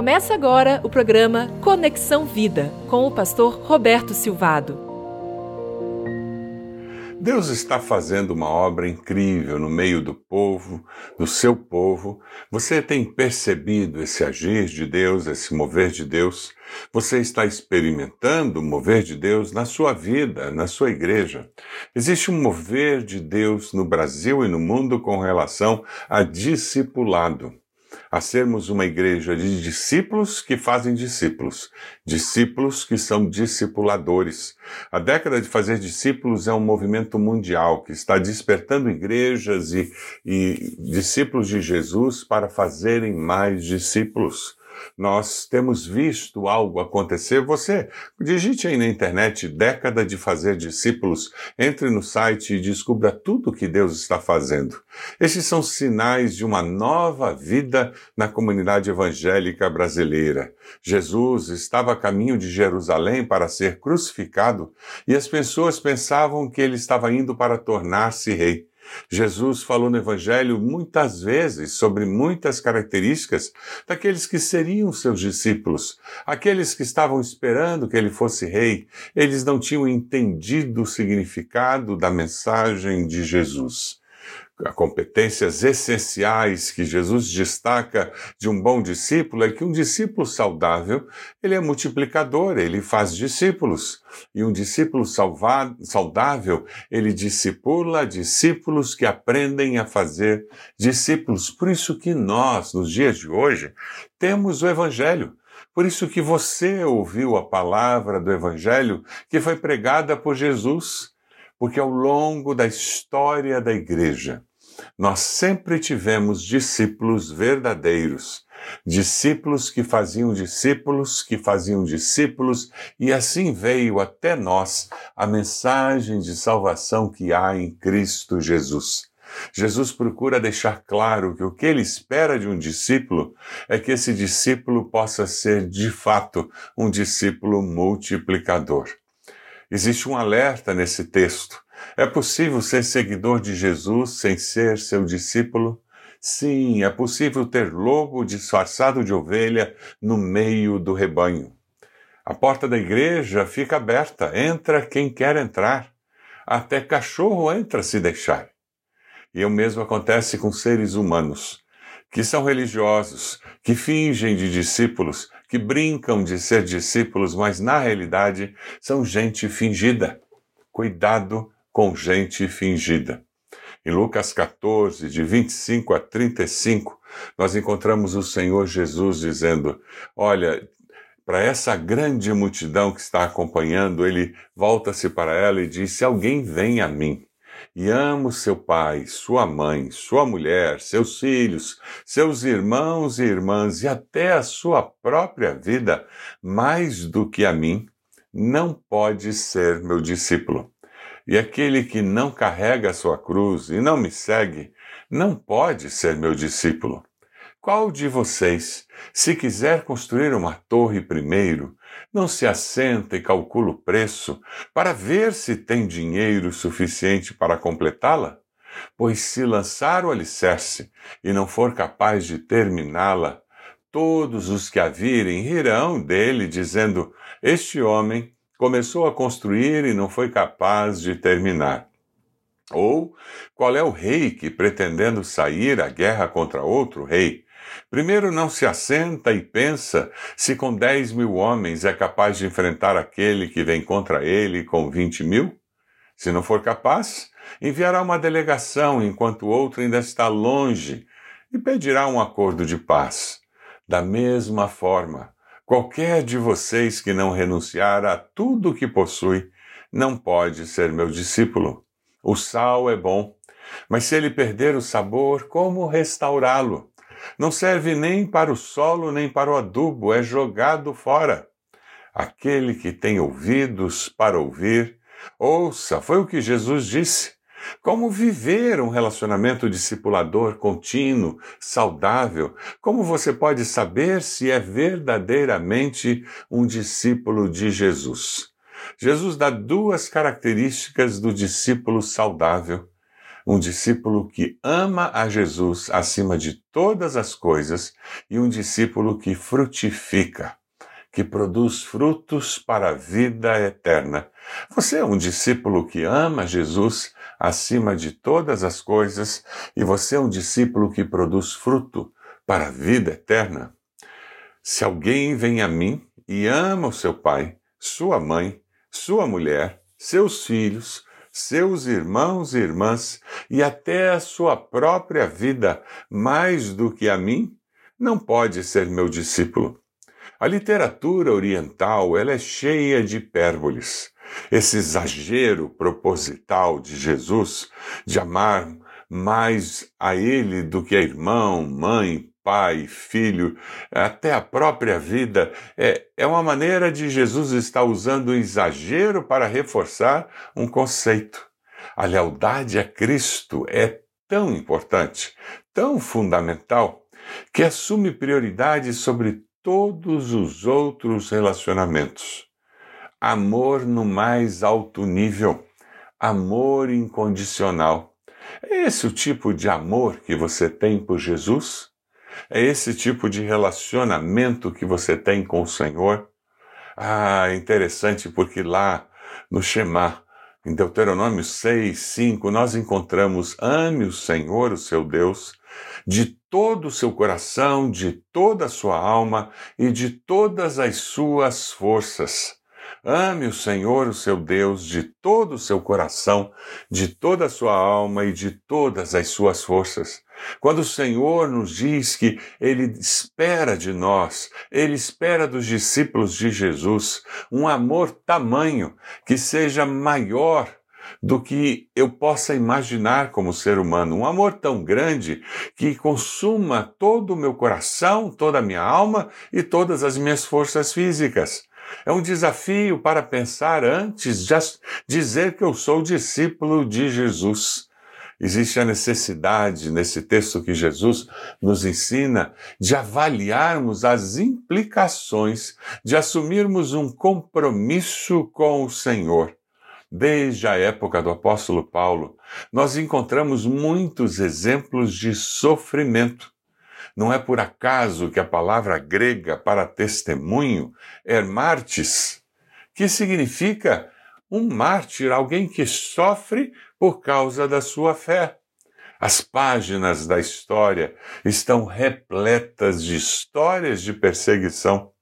Começa agora o programa Conexão Vida com o pastor Roberto Silvado. Deus está fazendo uma obra incrível no meio do povo, do seu povo. Você tem percebido esse agir de Deus, esse mover de Deus? Você está experimentando o mover de Deus na sua vida, na sua igreja? Existe um mover de Deus no Brasil e no mundo com relação a discipulado a sermos uma igreja de discípulos que fazem discípulos, discípulos que são discipuladores. A década de fazer discípulos é um movimento mundial que está despertando igrejas e, e discípulos de Jesus para fazerem mais discípulos nós temos visto algo acontecer. Você digite aí na internet década de fazer discípulos, entre no site e descubra tudo o que Deus está fazendo. Esses são sinais de uma nova vida na comunidade evangélica brasileira. Jesus estava a caminho de Jerusalém para ser crucificado e as pessoas pensavam que ele estava indo para tornar-se rei. Jesus falou no Evangelho muitas vezes sobre muitas características daqueles que seriam seus discípulos, aqueles que estavam esperando que ele fosse rei. Eles não tinham entendido o significado da mensagem de Jesus competências essenciais que Jesus destaca de um bom discípulo é que um discípulo saudável, ele é multiplicador, ele faz discípulos. E um discípulo salvado, saudável, ele discipula discípulos que aprendem a fazer discípulos. Por isso que nós, nos dias de hoje, temos o evangelho. Por isso que você ouviu a palavra do evangelho que foi pregada por Jesus, porque ao longo da história da igreja, nós sempre tivemos discípulos verdadeiros, discípulos que faziam discípulos, que faziam discípulos, e assim veio até nós a mensagem de salvação que há em Cristo Jesus. Jesus procura deixar claro que o que ele espera de um discípulo é que esse discípulo possa ser, de fato, um discípulo multiplicador. Existe um alerta nesse texto é possível ser seguidor de Jesus sem ser seu discípulo? Sim, é possível ter lobo disfarçado de ovelha no meio do rebanho. A porta da igreja fica aberta, entra quem quer entrar. Até cachorro entra se deixar. E o mesmo acontece com seres humanos, que são religiosos, que fingem de discípulos, que brincam de ser discípulos, mas na realidade são gente fingida. Cuidado com gente fingida. Em Lucas 14, de 25 a 35, nós encontramos o Senhor Jesus dizendo: Olha, para essa grande multidão que está acompanhando, ele volta-se para ela e diz: Se alguém vem a mim e ama seu pai, sua mãe, sua mulher, seus filhos, seus irmãos e irmãs e até a sua própria vida mais do que a mim, não pode ser meu discípulo. E aquele que não carrega a sua cruz e não me segue, não pode ser meu discípulo. Qual de vocês, se quiser construir uma torre primeiro, não se assenta e calcula o preço para ver se tem dinheiro suficiente para completá-la? Pois se lançar o alicerce e não for capaz de terminá-la, todos os que a virem rirão dele, dizendo: Este homem começou a construir e não foi capaz de terminar? Ou qual é o rei que, pretendendo sair à guerra contra outro rei, primeiro não se assenta e pensa se com dez mil homens é capaz de enfrentar aquele que vem contra ele com vinte mil? Se não for capaz, enviará uma delegação enquanto o outro ainda está longe e pedirá um acordo de paz. Da mesma forma, Qualquer de vocês que não renunciar a tudo o que possui não pode ser meu discípulo. O sal é bom, mas se ele perder o sabor, como restaurá-lo? Não serve nem para o solo nem para o adubo, é jogado fora. Aquele que tem ouvidos para ouvir, ouça, foi o que Jesus disse. Como viver um relacionamento discipulador contínuo, saudável? Como você pode saber se é verdadeiramente um discípulo de Jesus? Jesus dá duas características do discípulo saudável. um discípulo que ama a Jesus acima de todas as coisas e um discípulo que frutifica, que produz frutos para a vida eterna. Você é um discípulo que ama Jesus acima de todas as coisas e você é um discípulo que produz fruto para a vida eterna. Se alguém vem a mim e ama o seu pai, sua mãe, sua mulher, seus filhos, seus irmãos e irmãs e até a sua própria vida mais do que a mim, não pode ser meu discípulo. A literatura oriental ela é cheia de hipérboles. Esse exagero proposital de Jesus de amar mais a ele do que a irmão, mãe, pai, filho, até a própria vida, é, é uma maneira de Jesus estar usando o exagero para reforçar um conceito. A lealdade a Cristo é tão importante, tão fundamental, que assume prioridade sobre todos os outros relacionamentos. Amor no mais alto nível, amor incondicional. É esse o tipo de amor que você tem por Jesus? É esse tipo de relacionamento que você tem com o Senhor? Ah, interessante porque lá no Shema, em Deuteronômio 6, 5, nós encontramos: ame o Senhor, o seu Deus, de todo o seu coração, de toda a sua alma e de todas as suas forças. Ame o Senhor, o seu Deus, de todo o seu coração, de toda a sua alma e de todas as suas forças. Quando o Senhor nos diz que Ele espera de nós, Ele espera dos discípulos de Jesus um amor tamanho que seja maior do que eu possa imaginar como ser humano. Um amor tão grande que consuma todo o meu coração, toda a minha alma e todas as minhas forças físicas. É um desafio para pensar antes de dizer que eu sou discípulo de Jesus. Existe a necessidade, nesse texto que Jesus nos ensina, de avaliarmos as implicações de assumirmos um compromisso com o Senhor. Desde a época do apóstolo Paulo, nós encontramos muitos exemplos de sofrimento. Não é por acaso que a palavra grega para testemunho é martis, que significa um mártir, alguém que sofre por causa da sua fé. As páginas da história estão repletas de histórias de perseguição.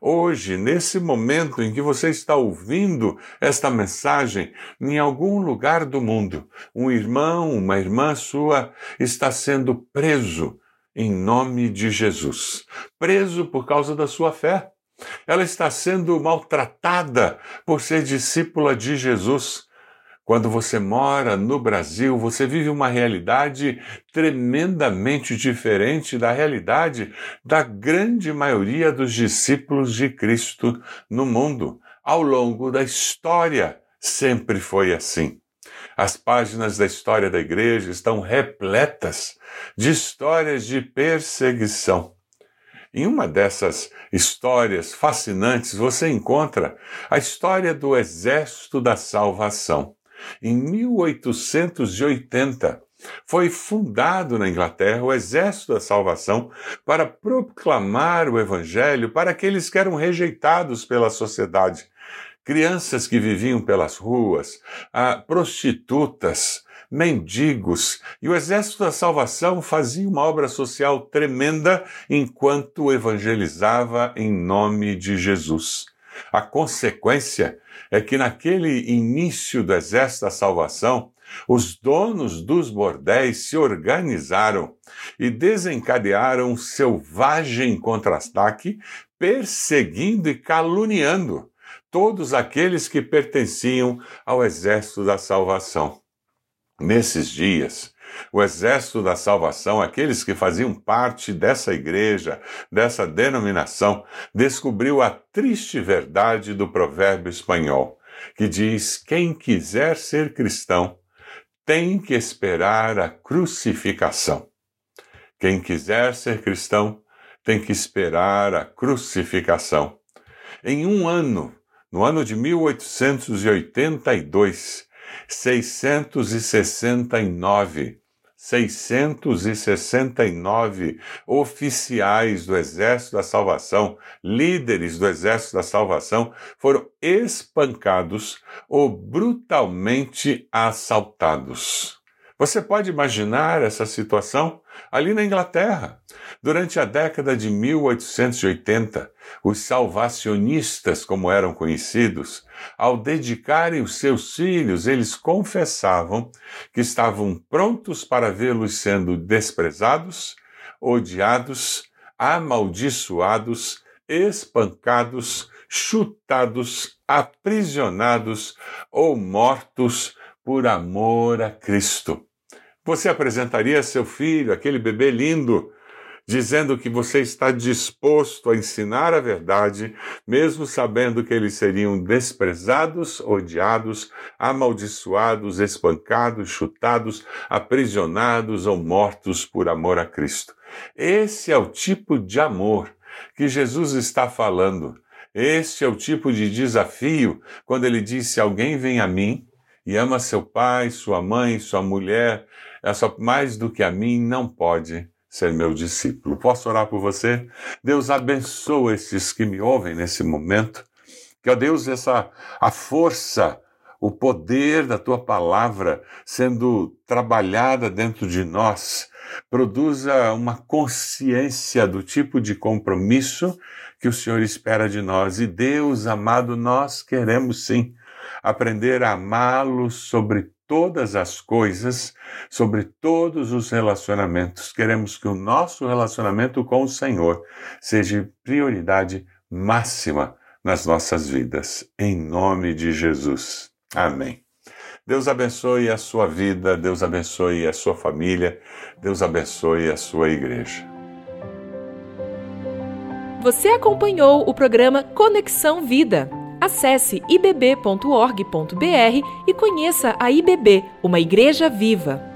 Hoje, nesse momento em que você está ouvindo esta mensagem, em algum lugar do mundo, um irmão, uma irmã sua está sendo preso em nome de Jesus. Preso por causa da sua fé. Ela está sendo maltratada por ser discípula de Jesus. Quando você mora no Brasil, você vive uma realidade tremendamente diferente da realidade da grande maioria dos discípulos de Cristo no mundo. Ao longo da história, sempre foi assim. As páginas da história da igreja estão repletas de histórias de perseguição. Em uma dessas histórias fascinantes, você encontra a história do Exército da Salvação. Em 1880, foi fundado na Inglaterra o Exército da Salvação para proclamar o Evangelho para aqueles que eram rejeitados pela sociedade. Crianças que viviam pelas ruas, prostitutas, mendigos, e o Exército da Salvação fazia uma obra social tremenda enquanto evangelizava em nome de Jesus. A consequência é que naquele início do Exército da Salvação, os donos dos bordéis se organizaram e desencadearam um selvagem contra-ataque, perseguindo e caluniando todos aqueles que pertenciam ao Exército da Salvação. Nesses dias, o exército da salvação, aqueles que faziam parte dessa igreja, dessa denominação, descobriu a triste verdade do provérbio espanhol, que diz: quem quiser ser cristão tem que esperar a crucificação. Quem quiser ser cristão tem que esperar a crucificação. Em um ano, no ano de 1882, 669 669 oficiais do Exército da Salvação, líderes do Exército da Salvação, foram espancados ou brutalmente assaltados. Você pode imaginar essa situação ali na Inglaterra? Durante a década de 1880, os salvacionistas, como eram conhecidos, ao dedicarem os seus filhos, eles confessavam que estavam prontos para vê-los sendo desprezados, odiados, amaldiçoados, espancados, chutados, aprisionados ou mortos por amor a Cristo. Você apresentaria seu filho, aquele bebê lindo, dizendo que você está disposto a ensinar a verdade, mesmo sabendo que eles seriam desprezados, odiados, amaldiçoados, espancados, chutados, aprisionados ou mortos por amor a Cristo. Esse é o tipo de amor que Jesus está falando. Este é o tipo de desafio quando ele diz: Se alguém vem a mim e ama seu pai, sua mãe, sua mulher, essa mais do que a mim, não pode ser meu discípulo. Posso orar por você? Deus abençoa esses que me ouvem nesse momento. Que, ó Deus, essa a força, o poder da tua palavra sendo trabalhada dentro de nós, produza uma consciência do tipo de compromisso que o Senhor espera de nós. E Deus, amado, nós queremos sim aprender a amá-lo sobre todas as coisas, sobre todos os relacionamentos. Queremos que o nosso relacionamento com o Senhor seja prioridade máxima nas nossas vidas. Em nome de Jesus. Amém. Deus abençoe a sua vida, Deus abençoe a sua família, Deus abençoe a sua igreja. Você acompanhou o programa Conexão Vida Acesse ibb.org.br e conheça a IBB, uma igreja viva.